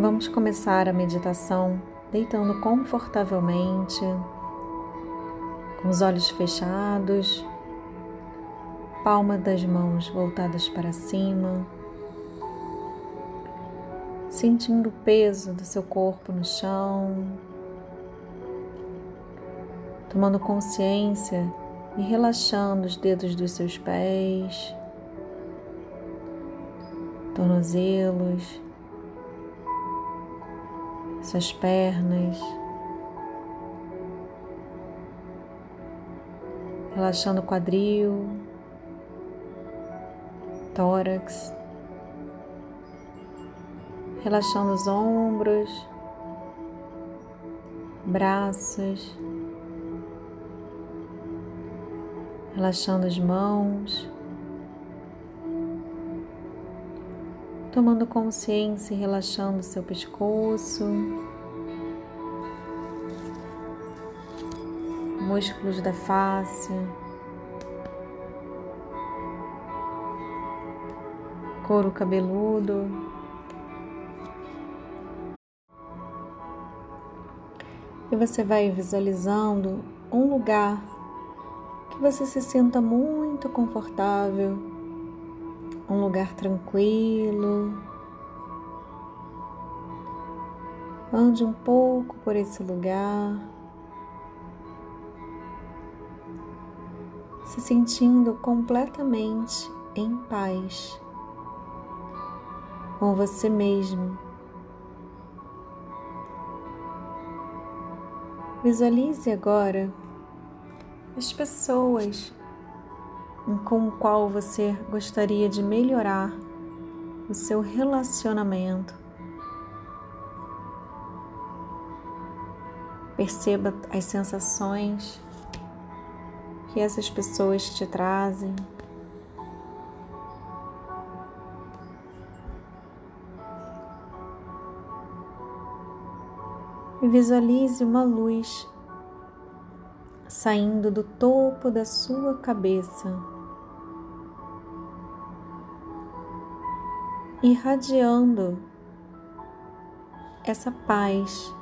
Vamos começar a meditação deitando confortavelmente, com os olhos fechados, palma das mãos voltadas para cima, sentindo o peso do seu corpo no chão, tomando consciência e relaxando os dedos dos seus pés, tornozelos, suas pernas, relaxando o quadril, tórax, relaxando os ombros, braços, relaxando as mãos. Tomando consciência e relaxando seu pescoço, músculos da face, couro cabeludo. E você vai visualizando um lugar que você se sinta muito confortável um lugar tranquilo. Ande um pouco por esse lugar, se sentindo completamente em paz com você mesmo. Visualize agora as pessoas com o qual você gostaria de melhorar o seu relacionamento. Perceba as sensações que essas pessoas te trazem. E visualize uma luz saindo do topo da sua cabeça, irradiando essa paz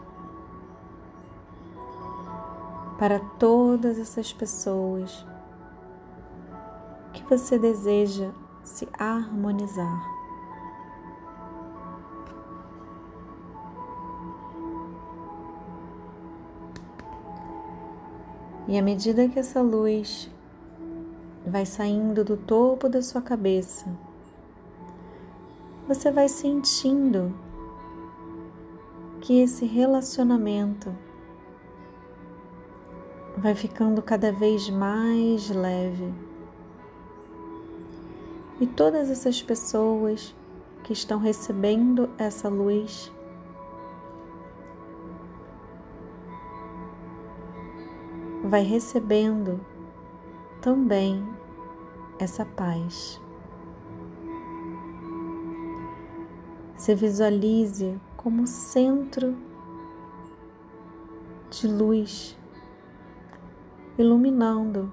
para todas essas pessoas que você deseja se harmonizar. E à medida que essa luz vai saindo do topo da sua cabeça, você vai sentindo que esse relacionamento vai ficando cada vez mais leve. E todas essas pessoas que estão recebendo essa luz vai recebendo também essa paz. Se visualize como centro de luz, iluminando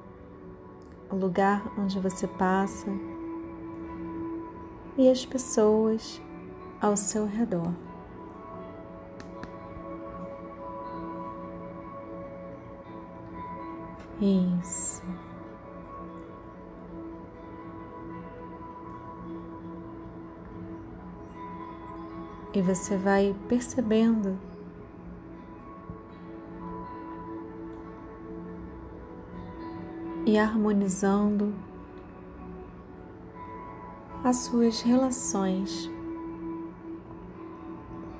o lugar onde você passa e as pessoas ao seu redor. Isso. E você vai percebendo e harmonizando as suas relações,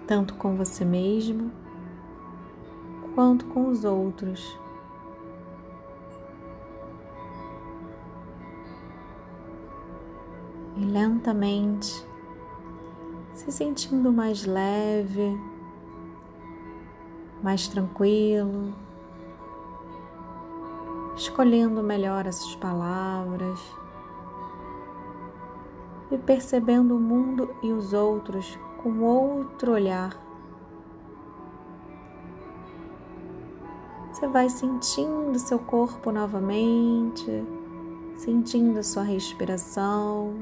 tanto com você mesmo quanto com os outros. e lentamente se sentindo mais leve, mais tranquilo, escolhendo melhor essas palavras e percebendo o mundo e os outros com outro olhar. Você vai sentindo seu corpo novamente, sentindo sua respiração.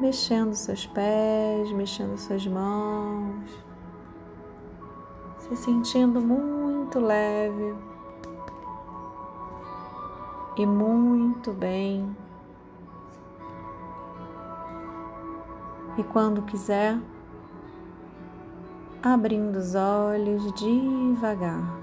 Mexendo seus pés, mexendo suas mãos, se sentindo muito leve e muito bem. E quando quiser, abrindo os olhos devagar.